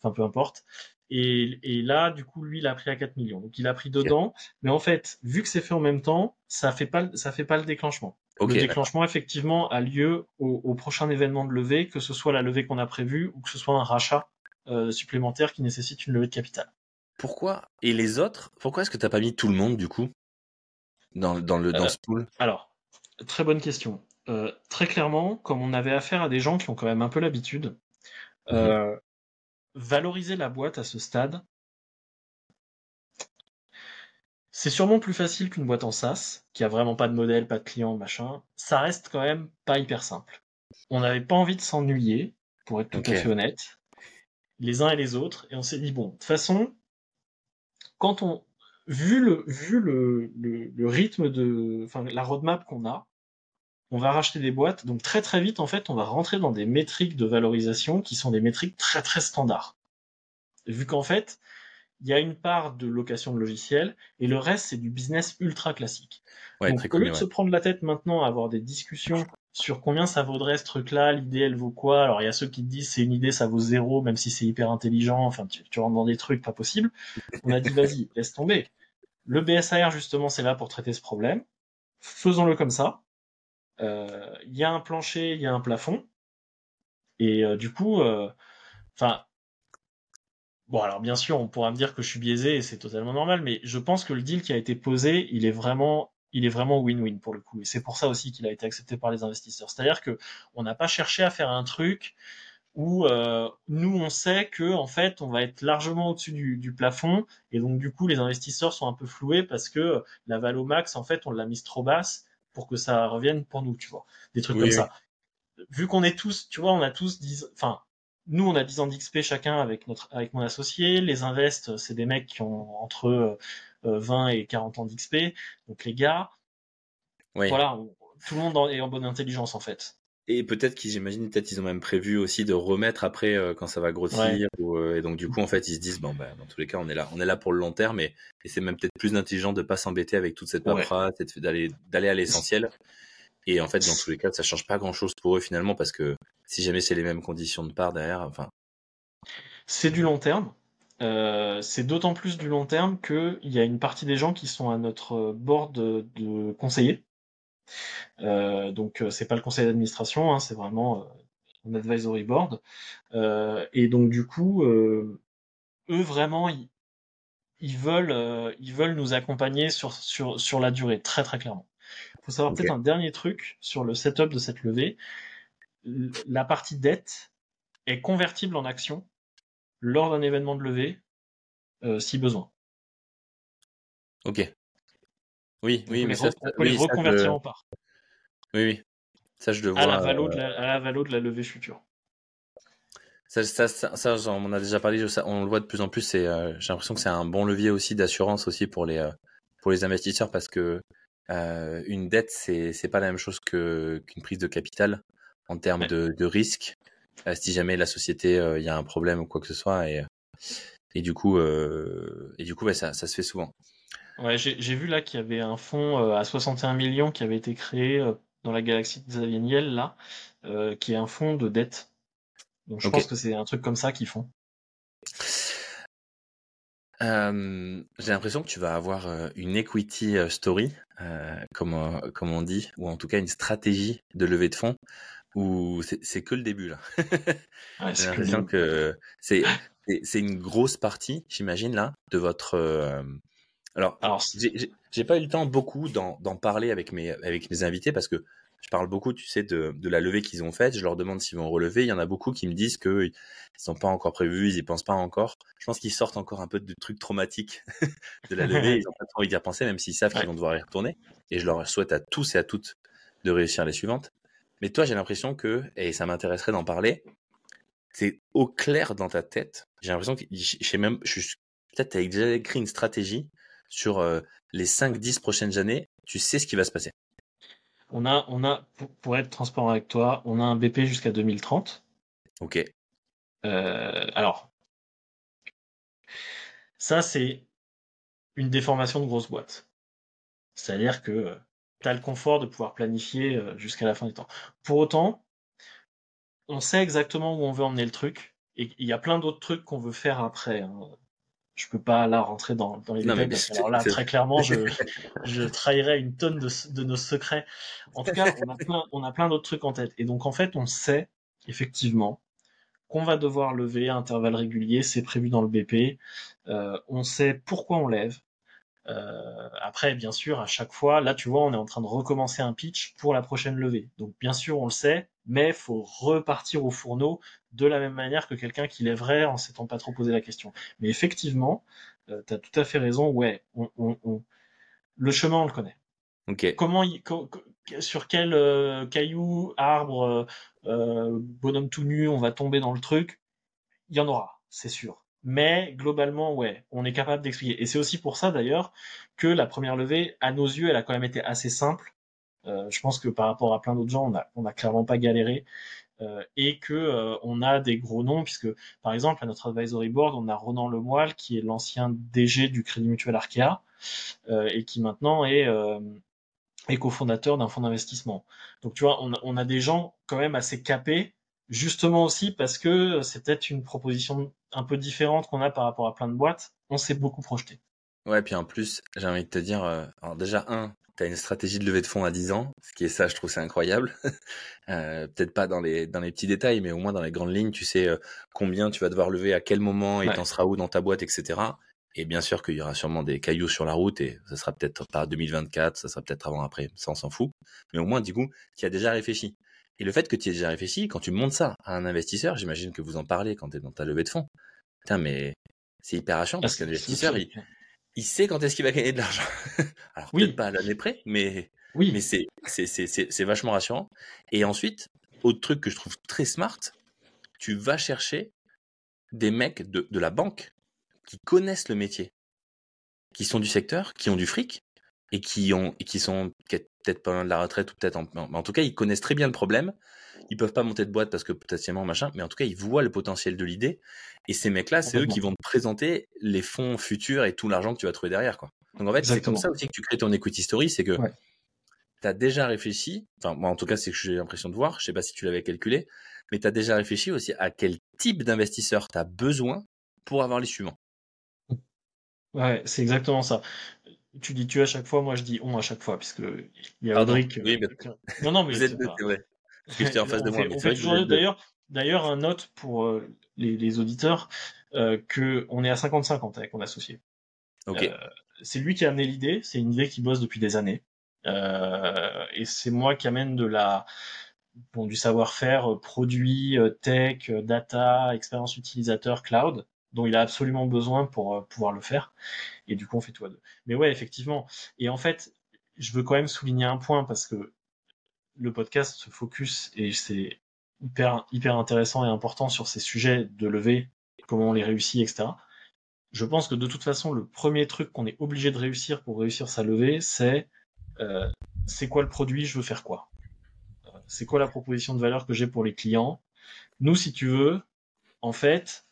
Enfin, peu importe. Et, et, là, du coup, lui, il a pris à 4 millions. Donc, il a pris dedans. Mais en fait, vu que c'est fait en même temps, ça fait pas, ça fait pas le déclenchement. le déclenchement, effectivement, a lieu au, prochain événement de levée, que ce soit la levée qu'on a prévue ou que ce soit un rachat euh, supplémentaire qui nécessite une levée de capital. Pourquoi? Et les autres? Pourquoi est-ce que tu n'as pas mis tout le monde, du coup, dans, dans, le, dans euh, ce pool? Alors, très bonne question. Euh, très clairement, comme on avait affaire à des gens qui ont quand même un peu l'habitude, mmh valoriser la boîte à ce stade, c'est sûrement plus facile qu'une boîte en SaaS, qui a vraiment pas de modèle, pas de client, machin. Ça reste quand même pas hyper simple. On n'avait pas envie de s'ennuyer, pour être tout à fait honnête, les uns et les autres, et on s'est dit, bon, de toute façon, quand on, vu le, vu le, le, rythme de, enfin, la roadmap qu'on a, on va racheter des boîtes. Donc très très vite, en fait, on va rentrer dans des métriques de valorisation qui sont des métriques très très standards. Vu qu'en fait, il y a une part de location de logiciels et le reste, c'est du business ultra classique. Donc au lieu de se prendre la tête maintenant à avoir des discussions sur combien ça vaudrait ce truc-là, l'idée elle vaut quoi, alors il y a ceux qui te disent c'est une idée, ça vaut zéro, même si c'est hyper intelligent, enfin tu, tu rentres dans des trucs pas possibles. On a dit *laughs* vas-y, laisse tomber. Le BSAR justement c'est là pour traiter ce problème. Faisons-le comme ça euh, il y a un plancher, il y a un plafond. Et euh, du coup, euh, enfin, bon alors bien sûr, on pourra me dire que je suis biaisé et c'est totalement normal, mais je pense que le deal qui a été posé, il est vraiment il est vraiment win-win pour le coup. Et c'est pour ça aussi qu'il a été accepté par les investisseurs. C'est-à-dire que on n'a pas cherché à faire un truc où euh, nous on sait que en fait on va être largement au-dessus du, du, plafond et donc du coup les investisseurs sont un peu floués parce que la valo max en fait on l'a mise trop basse pour que ça revienne pour nous, tu vois. Des trucs comme ça. Vu qu'on est tous, tu vois, on a tous 10, enfin, nous, on a 10 ans d'XP chacun avec notre, avec mon associé. Les invests, c'est des mecs qui ont entre 20 euh, et 40 ans d'XP. Donc, les gars, voilà, tout le monde est en bonne intelligence, en fait. Et peut-être qu'ils, j'imagine, peut-être ils ont même prévu aussi de remettre après euh, quand ça va grossir. Euh, et donc du coup, en fait, ils se disent bon, bah, dans tous les cas, on est là, on est là pour le long terme. Et, et c'est même peut-être plus intelligent de pas s'embêter avec toute cette paperasse, et d'aller d'aller à l'essentiel. Et en fait, dans tous les cas, ça change pas grand-chose pour eux finalement parce que si jamais c'est les mêmes conditions de part derrière, enfin. C'est du long terme. Euh, c'est d'autant plus du long terme qu'il y a une partie des gens qui sont à notre board de, de conseillers euh, donc euh, c'est pas le conseil d'administration, hein, c'est vraiment euh, un advisory board. et donc du coup, eux vraiment, ils, veulent, ils veulent nous accompagner sur, sur, sur la durée, très très clairement. Il faut savoir peut-être un dernier truc sur le setup de cette levée. La partie dette est convertible en action lors d'un événement de levée, si besoin. Ok. Oui, oui, mais ça, on peut les reconvertir en part. Oui, oui. Ça, je le vois. À la valo de la, à la, valo de la levée future. Ça, ça, ça, on en a déjà parlé, on le voit de plus en plus. Euh, j'ai l'impression que c'est un bon levier aussi d'assurance aussi pour les, euh, pour les investisseurs parce que euh, une dette, c'est, c'est pas la même chose que, qu'une prise de capital en termes de, de risque. Si jamais la société, il y a un problème ou quoi que ce soit, et, et du coup, et du coup, ça, ça se fait souvent. Ouais, j'ai vu là qu'il y avait un fonds à 61 millions qui avait été créé dans la galaxie de Xavier Niel, là, euh, qui est un fonds de dette. Donc je pense que c'est un truc comme ça qu'ils font. Euh, j'ai l'impression que tu vas avoir euh, une equity story, comme, comme on dit, ou en tout cas une stratégie de levée de fonds, où c'est que le début là. *laughs* Ouais, j'ai l'impression que *laughs* c'est c'est une grosse partie, j'imagine là, de votre Alors, Alors, j'ai- pas eu le temps beaucoup d'en parler avec mes, avec mes invités parce que je parle beaucoup, tu sais, de, de la levée qu'ils ont faite. Je leur demande s'ils vont relever. Il y en a beaucoup qui me disent qu'ils sont pas encore prévus, ils y pensent pas encore. Je pense qu'ils sortent encore un peu de trucs traumatiques *laughs* de la levée. Ils ont pas trop envie d'y repenser, même s'ils savent qu'ils vont devoir y retourner. Et je leur souhaite à tous et à toutes de réussir les suivantes. Mais toi, j'ai l'impression que, et ça m'intéresserait d'en parler, c'est au clair dans ta tête. J'ai l'impression que, sais même, peut-être tu as déjà écrit une stratégie sur euh, les 5-10 prochaines années. Tu sais ce qui va se passer. on a, on a, pour, pour être transparent avec toi, on a un BP jusqu'à 2030. Ok. Euh, alors, ça, c'est une déformation de grosse boîte. C'est-à-dire que tu as le confort de pouvoir planifier euh, jusqu'à la fin du temps. Pour autant, on sait exactement où on veut emmener le truc. Et il y a plein d'autres trucs qu'on veut faire après. hein. Je peux pas là rentrer dans, dans les Non, détails. parce que alors là, très clairement, je, *laughs* je trahirais une tonne de, de nos secrets. En tout cas, on a plein, on a plein d'autres trucs en tête. Et donc, en fait, on sait effectivement qu'on va devoir lever à intervalles réguliers. C'est prévu dans le BP. Euh, on sait pourquoi on lève. Euh, après, bien sûr, à chaque fois, là, tu vois, on est en train de recommencer un pitch pour la prochaine levée. Donc, bien sûr, on le sait, mais faut repartir au fourneau de la même manière que quelqu'un qui lèverait en s'étant pas trop posé la question. Mais effectivement, euh, tu as tout à fait raison. Ouais, on, on- on- le chemin, on le connaît. Ok. Comment, il- co- co- sur quel euh, caillou, arbre, euh, bonhomme tout nu, on va tomber dans le truc? Il y en aura, c'est sûr. Mais globalement, ouais, on est capable d'expliquer. Et c'est aussi pour ça d'ailleurs que la première levée, à nos yeux, elle a quand même été assez simple. Euh, je pense que par rapport à plein d'autres gens, on a, on a clairement pas galéré. Euh, et que euh, on a des gros noms, puisque par exemple à notre advisory board, on a Ronan Lemoyle, qui est l'ancien DG du Crédit Mutuel Arkea, euh, et qui maintenant est, euh, est cofondateur d'un fonds d'investissement. Donc tu vois, on on a des gens quand même assez capés, justement aussi parce que c'est peut-être une proposition un peu différente qu'on a par rapport à plein de boîtes. On s'est beaucoup projeté. Ouais, puis en plus, j'ai envie de te dire, euh, alors déjà, un, tu as une stratégie de levée de fonds à 10 ans, ce qui est ça, je trouve c'est incroyable. *laughs* Euh, Peut-être pas dans les, dans les petits détails, mais au moins dans les grandes lignes, tu sais euh, combien tu vas devoir lever, à quel moment, et Ouais. t'en seras où dans ta boîte, etc. Et bien sûr qu'il y aura sûrement des cailloux sur la route, et ça sera peut-être pas 2024, ça sera peut-être avant, après, ça on s'en fout. Mais au moins, du coup, tu as déjà réfléchi. Et le fait que tu aies déjà réfléchi, quand tu montes ça à un investisseur, j'imagine que vous en parlez quand tu es dans ta levée de fonds. Putain, mais c'est hyper rassurant parce qu'un investisseur, il, il sait quand est-ce qu'il va gagner de l'argent. *laughs* Alors Oui. peut-être pas à l'année près, mais Oui, mais c'est c'est c'est c'est c'est vachement rassurant. Et ensuite, autre truc que je trouve très smart, tu vas chercher des mecs de de la banque qui connaissent le métier, qui sont du secteur, qui ont du fric et qui ont et qui sont peut-être pas loin de la retraite ou peut-être en, en tout cas ils connaissent très bien le problème. Ils peuvent pas monter de boîte parce que potentiellement machin, mais en tout cas ils voient le potentiel de l'idée. Et ces mecs-là, c'est eux qui vont te présenter les fonds futurs et tout l'argent que tu vas trouver derrière, quoi. Donc en fait, c'est comme ça aussi que tu crées ton equity story, c'est que Ouais. tu as déjà réfléchi, enfin moi en tout cas c'est que j'ai l'impression de voir, je sais pas si tu l'avais calculé, mais tu as déjà réfléchi aussi à quel type d'investisseur tu as besoin pour avoir les suivants. ouais, c'est exactement ça. Tu dis tu à chaque fois, moi je dis on à chaque fois, puisque il y a Pardon. Audric. Oui, mais- Non, non, mais Vous êtes deux, c'est vrai. *laughs* Parce que j'étais en face de moi, d'ailleurs, d'ailleurs un note pour euh, les, les auditeurs euh, que on est à 50-50 avec mon associé. Ok. Euh, c'est lui qui a amené l'idée, c'est une idée qui bosse depuis des années. Euh, et c'est moi qui amène de la, bon, du savoir-faire euh, produit, euh, tech, euh, data, expérience utilisateur, cloud, dont il a absolument besoin pour euh, pouvoir le faire. Et du coup, on fait tout à deux. Mais ouais, effectivement. Et en fait, je veux quand même souligner un point parce que le podcast se focus et c'est hyper, hyper intéressant et important sur ces sujets de levée, comment on les réussit, etc. Je pense que de toute façon, le premier truc qu'on est obligé de réussir pour réussir sa levée, c'est euh, c'est quoi le produit, je veux faire quoi? Euh, C'est quoi la proposition de valeur que j'ai pour les clients? Nous, si tu veux, en fait,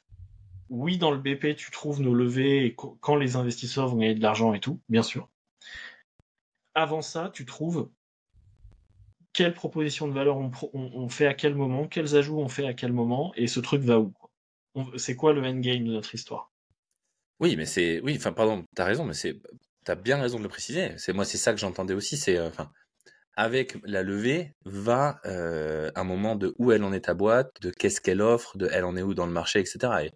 oui, dans le BP, tu trouves nos levées et qu- quand les investisseurs vont gagner de l'argent et tout, bien sûr. Avant ça, tu trouves quelle proposition de valeur on, fait à quel moment, quels ajouts on fait à quel moment, et ce truc va où C'est quoi le endgame de notre histoire? Oui, mais c'est oui, enfin pardon, t'as raison, mais c'est t'as bien raison de le préciser. C'est moi, c'est ça que j'entendais aussi. C'est euh, enfin avec la levée va euh, un moment de où elle en est ta boîte, de qu'est-ce qu'elle offre, de elle en est où dans le marché, etc. Et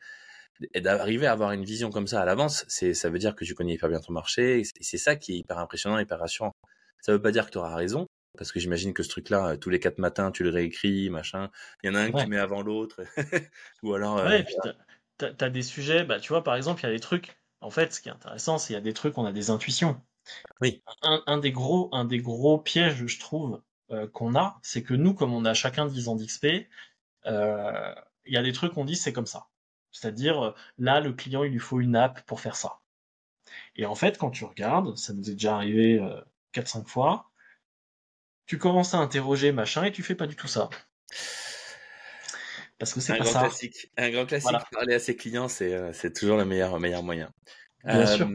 Et d'arriver à avoir une vision comme ça à l'avance, c'est, ça veut dire que tu connais hyper bien ton marché. Et c'est ça qui est hyper impressionnant, hyper rassurant. Ça veut pas dire que tu auras raison, parce que j'imagine que ce truc-là, euh, tous les quatre matins, tu le réécris, machin. Il y en a un qui met avant l'autre. *laughs* Ou alors. Ouais, et puis t'as, as des sujets, bah, tu vois, par exemple, il y a des trucs. En fait, ce qui est intéressant, c'est qu'il y a des trucs, on a des intuitions. Oui. Un, des, gros, un des gros pièges, je trouve, qu'on a, c'est que nous, comme on a chacun 10 ans d'XP, il y a des trucs qu'on dit c'est comme ça. C'est-à-dire, là, le client, il lui faut une app pour faire ça. Et en fait, quand tu regardes, ça nous est déjà arrivé 4-5 euh, fois, tu commences à interroger machin et tu fais pas du tout ça. Parce que c'est pas grand ça. Classique. Un grand classique, parler à ses clients, c'est euh, toujours le meilleur, meilleur moyen. Bien sûr.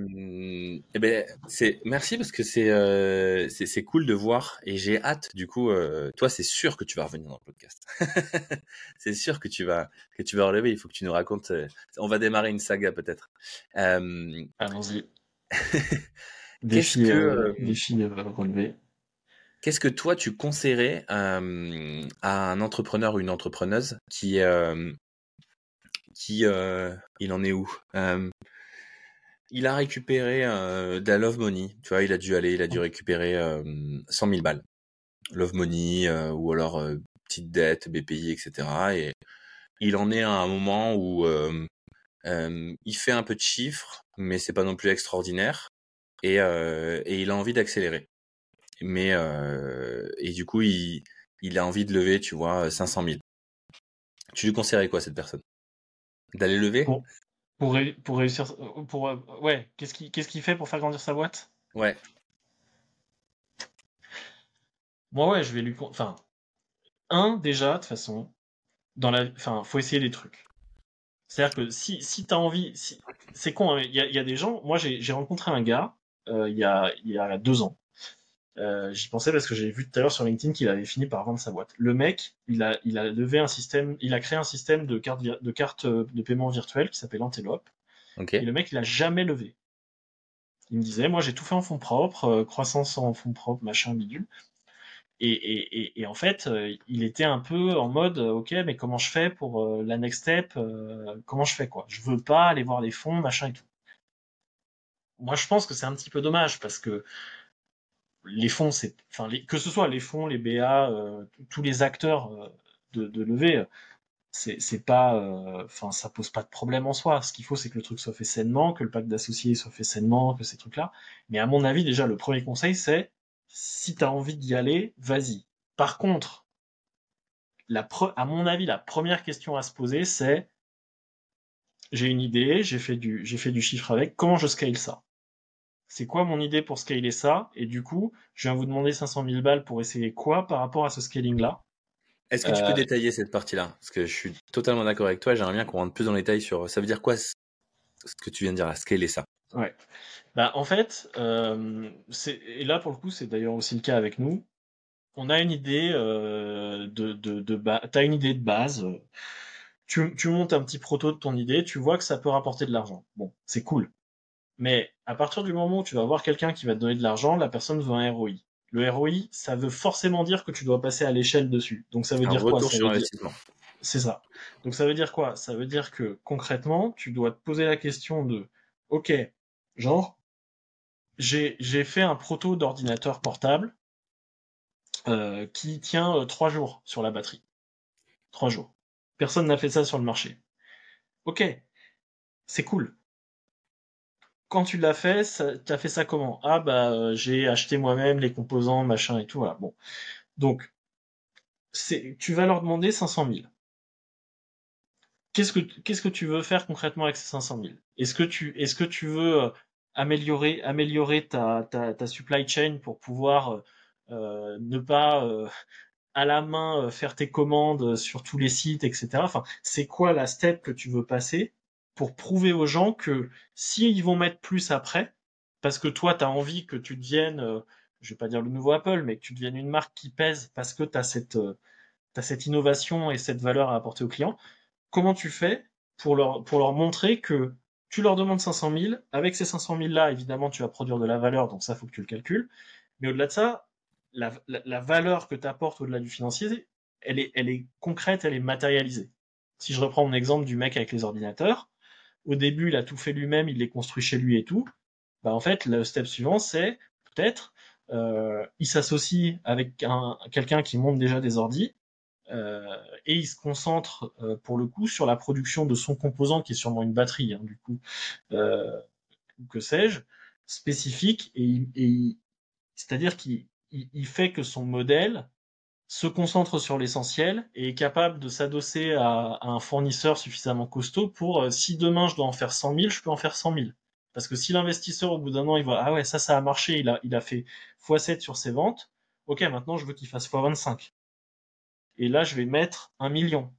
Eh ben, c'est merci parce que c'est euh, c'est cool de voir et j'ai hâte du coup. Euh, toi, c'est sûr que tu vas revenir dans le podcast. *laughs* c'est sûr que tu vas que tu vas relever. Il faut que tu nous racontes. Euh, on va démarrer une saga peut-être. Allons-y. *laughs* défi que, défi relevé. Qu'est-ce que toi tu conseillerais à un entrepreneur ou une entrepreneuse qui qui il en est où il a récupéré euh, de la Love Money. Tu vois, il a dû aller, il a dû récupérer euh, 100 000 balles. Love Money euh, ou alors euh, petite dette, BPI, etc. Et il en est à un moment où il fait un peu de chiffres, mais c'est pas non plus extraordinaire. Et, et il a envie d'accélérer. Mais et du coup, il, il a envie de lever, tu vois, 500 000. Tu lui conseillerais quoi cette personne? D'aller lever? Pour, pour réussir. Pour, euh, ouais, qu'est-ce qu'il qu'est-ce qu'il fait pour faire grandir sa boîte? Ouais. Moi, ouais, je vais lui. Enfin, un, déjà, de toute façon, dans la. Enfin, faut essayer des trucs. C'est-à-dire que si, si tu as envie. Si... C'est con, hein, il y, a, y, a, des gens. Moi, j'ai rencontré un gars euh, il y, a, y a deux ans. Euh, j'y pensais parce que j'ai vu tout à l'heure sur LinkedIn qu'il avait fini par vendre sa boîte. Le mec, il a, il a levé un système, il a créé un système de cartes de, carte euh, de paiement virtuel qui s'appelle Antelope. Et le mec, il a jamais levé. Il me disait, moi j'ai tout fait en fonds propres, euh, croissance en fonds propres, machin, bidule. Et, et, et, en fait, il était un peu en mode, ok, mais comment je fais pour la next step Comment je fais quoi? Je veux pas aller voir les fonds, machin et tout. Moi, je pense que c'est un petit peu dommage parce que les fonds, c'est, enfin, que ce soit les fonds, les BA, euh, tous les acteurs euh, de, de levée, c'est pas, euh, enfin, ça pose pas de problème en soi. Ce qu'il faut, c'est que le truc soit fait sainement, que le pacte d'associés soit fait sainement, que ces trucs-là. Mais à mon avis, déjà, le premier conseil, c'est si tu as envie d'y aller, vas-y. Par contre, la à mon avis, la première question à se poser, c'est j'ai une idée, j'ai fait du, j'ai fait du chiffre avec, comment je scale ça? C'est quoi mon idée pour scaler ça? Et du coup, je viens vous demander 500 000 balles pour essayer quoi par rapport à ce scaling-là? Est-ce que tu peux euh, détailler cette partie-là? Parce que je suis totalement d'accord avec toi. J'aimerais bien qu'on rentre plus dans les détails sur ça veut dire quoi ce que tu viens de dire à scaler ça? Ouais. Bah, en fait, euh, et là pour le coup, c'est d'ailleurs aussi le cas avec nous. On a une idée euh, de, de, de as une idée de base. Tu, tu montes un petit proto de ton idée, tu vois que ça peut rapporter de l'argent. Bon, c'est cool. Mais à partir du moment où tu vas voir quelqu'un qui va te donner de l'argent, la personne veut un ROI. Le ROI, ça veut forcément dire que tu dois passer à l'échelle dessus. Donc ça veut dire quoi? C'est ça. Donc ça veut dire quoi? Ça veut dire que concrètement, tu dois te poser la question de OK, genre j'ai fait un proto d'ordinateur portable euh, qui tient euh, trois jours sur la batterie. Trois jours. Personne n'a fait ça sur le marché. Ok, c'est cool quand tu l'as fait, tu as fait ça comment? Ah bah euh, j'ai acheté moi-même les composants, machin et tout. Voilà. Bon, donc tu vas leur demander 500 000. Qu'est-ce que qu'est-ce que tu veux faire concrètement avec ces 500 000 Est-ce que tu est-ce que tu veux euh, améliorer améliorer ta ta, ta supply chain pour pouvoir euh, ne pas à la main faire tes commandes sur tous les sites, etc. Enfin, c'est quoi la step que tu veux passer pour prouver aux gens que s'ils vont mettre plus après, parce que toi, tu as envie que tu deviennes, euh, je vais pas dire le nouveau Apple, mais que tu deviennes une marque qui pèse parce que tu as cette, euh, cette innovation et cette valeur à apporter aux clients, comment tu fais pour leur, pour leur montrer que tu leur demandes 500 000, avec ces 500 000 là, évidemment, tu vas produire de la valeur, donc ça, faut que tu le calcules. Mais au-delà de ça, la, la valeur que tu apportes au-delà du financier, elle est, elle est concrète, elle est matérialisée. Si je reprends mon exemple du mec avec les ordinateurs, au début, il a tout fait lui-même, il les construit chez lui et tout. Bah, en fait, le step suivant, c'est peut-être, euh, il s'associe avec un, quelqu'un qui monte déjà des ordis, euh, et il se concentre euh, pour le coup sur la production de son composant qui est sûrement une batterie, hein, du coup, euh, que sais-je, spécifique, et, et c'est-à-dire qu'il il fait que son modèle se concentre sur l'essentiel et est capable de s'adosser à, un fournisseur suffisamment costaud pour, euh, si demain je dois en faire 100 000, je peux en faire 100 000. Parce que si l'investisseur, au bout d'un an, il voit, ah ouais, ça, ça a marché, il a, fait x7 sur ses ventes, ok, maintenant je veux qu'il fasse x25. Et là, je vais mettre un million.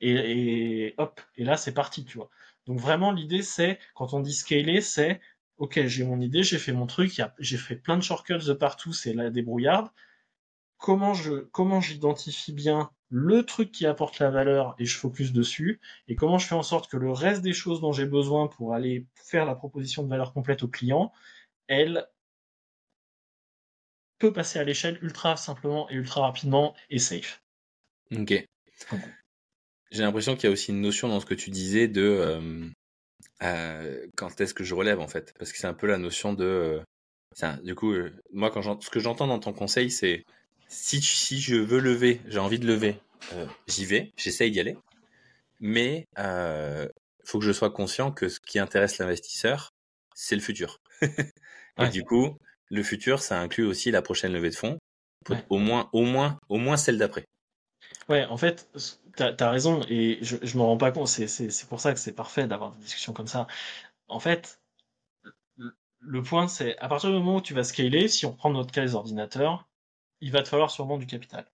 Et, et hop, et là, c'est parti, tu vois. Donc vraiment, l'idée, c'est, quand on dit scaler, c'est, ok, j'ai mon idée, j'ai fait mon truc, j'ai fait plein de shortcuts de partout, c'est la débrouillarde, comment je comment j'identifie bien le truc qui apporte la valeur et je focus dessus et comment je fais en sorte que le reste des choses dont j'ai besoin pour aller faire la proposition de valeur complète au client, elle peut passer à l'échelle ultra simplement et ultra rapidement et safe. Ok. J'ai l'impression qu'il y a aussi une notion dans ce que tu disais de euh, euh, quand est-ce que je relève en fait, parce que c'est un peu la notion de euh, du coup, moi, quand ce que j'entends dans ton conseil, c'est si, si je veux lever, j'ai envie de lever, euh, j'y vais, j'essaye d'y aller. Mais il euh, faut que je sois conscient que ce qui intéresse l'investisseur, c'est le futur. *laughs* Et du coup, le futur, ça inclut aussi la prochaine levée de fonds, au moins, au moins, au moins celle d'après. Ouais, en fait, tu as, raison, et je, je me rends pas compte, c'est pour ça que c'est parfait d'avoir des discussions comme ça. En fait, le point, c'est à partir du moment où tu vas scaler, si on prend notre cas les ordinateurs, il va te falloir sûrement du capital.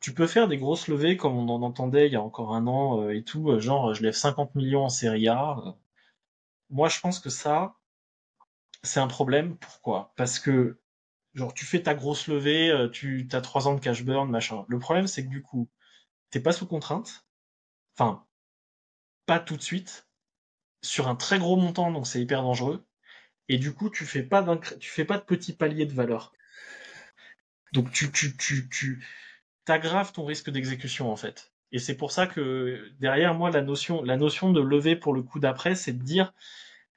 Tu peux faire des grosses levées comme on en entendait il y a encore un an euh, et tout, euh, genre je lève 50 millions en série A. Moi je pense que ça, c'est un problème. Pourquoi? Parce que genre tu fais ta grosse levée, euh, tu as trois ans de cash burn, machin. Le problème c'est que du coup, t'es pas sous contrainte. Enfin, pas tout de suite. Sur un très gros montant, donc c'est hyper dangereux. Et du coup, tu fais pas tu fais pas de petits paliers de valeur. Donc tu, tu, tu, tu aggraves ton risque d'exécution en fait. Et c'est pour ça que derrière moi la notion, la notion de lever pour le coup d'après, c'est de dire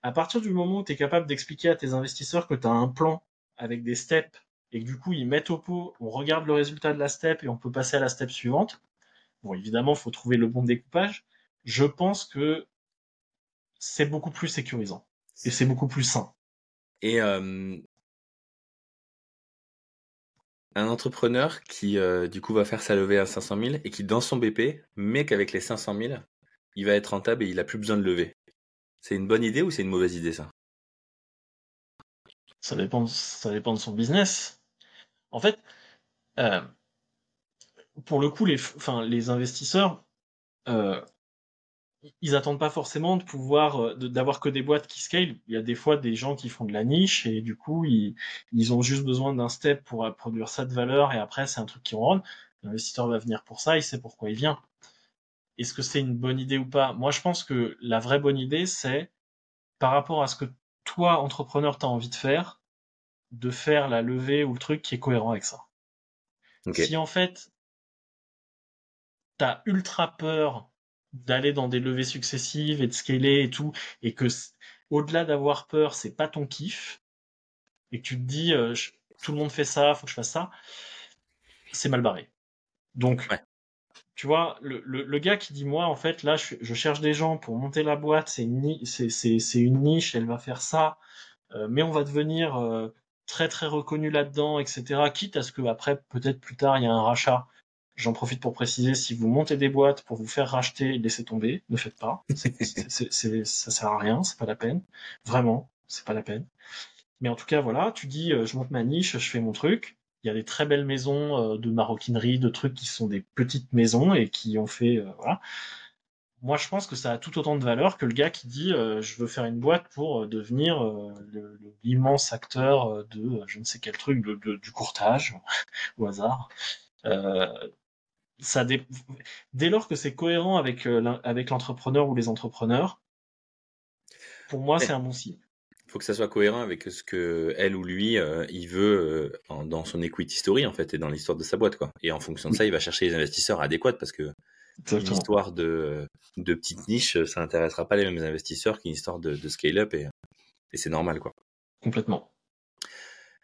à partir du moment où tu es capable d'expliquer à tes investisseurs que tu as un plan avec des steps et que du coup ils mettent au pot, on regarde le résultat de la step et on peut passer à la step suivante. Bon, évidemment, il faut trouver le bon découpage. Je pense que c'est beaucoup plus sécurisant et c'est beaucoup plus sain. Et euh, un entrepreneur qui, euh, du coup, va faire sa levée à 500 000 et qui, dans son BP, met qu'avec les 500 000, il va être rentable et il a plus besoin de lever. C'est une bonne idée ou c'est une mauvaise idée, ça? Ça dépend, ça dépend de son business. En fait, euh, pour le coup, les investisseurs, euh, ils attendent pas forcément de pouvoir euh, d'avoir que des boîtes qui scale. Il y a des fois des gens qui font de la niche et du coup ils, ils ont juste besoin d'un step pour produire ça de valeur et après c'est un truc qui ronronne. L'investisseur va venir pour ça, il sait pourquoi il vient. Est-ce que c'est une bonne idée ou pas? Moi je pense que la vraie bonne idée c'est par rapport à ce que toi entrepreneur t'as envie de faire, de faire la levée ou le truc qui est cohérent avec ça. Si en fait t'as ultra peur d'aller dans des levées successives et de scaler et tout, et que au-delà d'avoir peur, c'est pas ton kiff, et que tu te dis euh, tout le monde fait ça, faut que je fasse ça, c'est mal barré. Donc, tu vois, le, le, gars qui dit moi en fait là je, cherche des gens pour monter la boîte, c'est une, c'est, une niche, elle va faire ça, euh, mais on va devenir euh, très très reconnu là-dedans, etc. Quitte à ce que après peut-être plus tard il y a un rachat J'en profite pour préciser, si vous montez des boîtes pour vous faire racheter, laissez tomber, ne faites pas. c'est, ça sert à rien, c'est pas la peine. Vraiment, c'est pas la peine. Mais en tout cas, voilà, tu dis, euh, je monte ma niche, je fais mon truc. Il y a des très belles maisons euh, de maroquinerie, de trucs qui sont des petites maisons et qui ont fait, euh, voilà. Moi, je pense que ça a tout autant de valeur que le gars qui dit, je veux faire une boîte pour devenir l'immense acteur de je ne sais quel truc, de, du courtage, *laughs* au hasard ça dès lors que c'est cohérent avec, euh, avec l'entrepreneur ou les entrepreneurs, pour moi, c'est un bon signe. Il faut que ça soit cohérent avec ce que elle ou lui euh, il veut euh, dans son equity story en fait et dans l'histoire de sa boîte quoi. Et en fonction de ça, il va chercher les investisseurs adéquats parce que Une histoire de, de petite niche, ça n'intéressera pas les mêmes investisseurs qu'une histoire de, de scale-up et, et c'est normal, quoi. Complètement.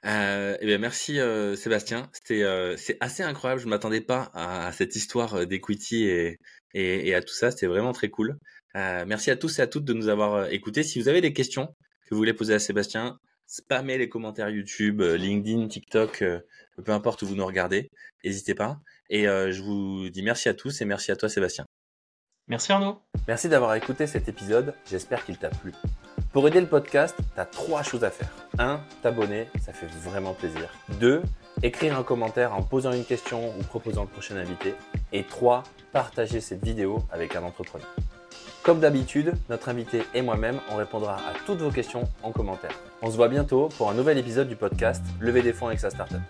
Euh, eh bien, merci euh, Sébastien. C'était euh, c'est assez incroyable. Je m'attendais pas à, à cette histoire euh, d'equity et, et, et à tout ça. C'était vraiment très cool. Euh, merci à tous et à toutes de nous avoir euh, écoutés. Si vous avez des questions que vous voulez poser à Sébastien, spammez les commentaires YouTube, euh, LinkedIn, TikTok, euh, peu importe où vous nous regardez. N'hésitez pas. Et euh, je vous dis merci à tous et merci à toi Sébastien. Merci Arnaud. Merci d'avoir écouté cet épisode, j'espère qu'il t'a plu. Pour aider le podcast, tu as trois choses à faire. 1. T'abonner, ça fait vraiment plaisir. 2. Écrire un commentaire en posant une question ou proposant le prochain invité. Et 3. Partager cette vidéo avec un entrepreneur. Comme d'habitude, notre invité et moi-même, on répondra à toutes vos questions en commentaire. On se voit bientôt pour un nouvel épisode du podcast Lever des fonds avec sa startup.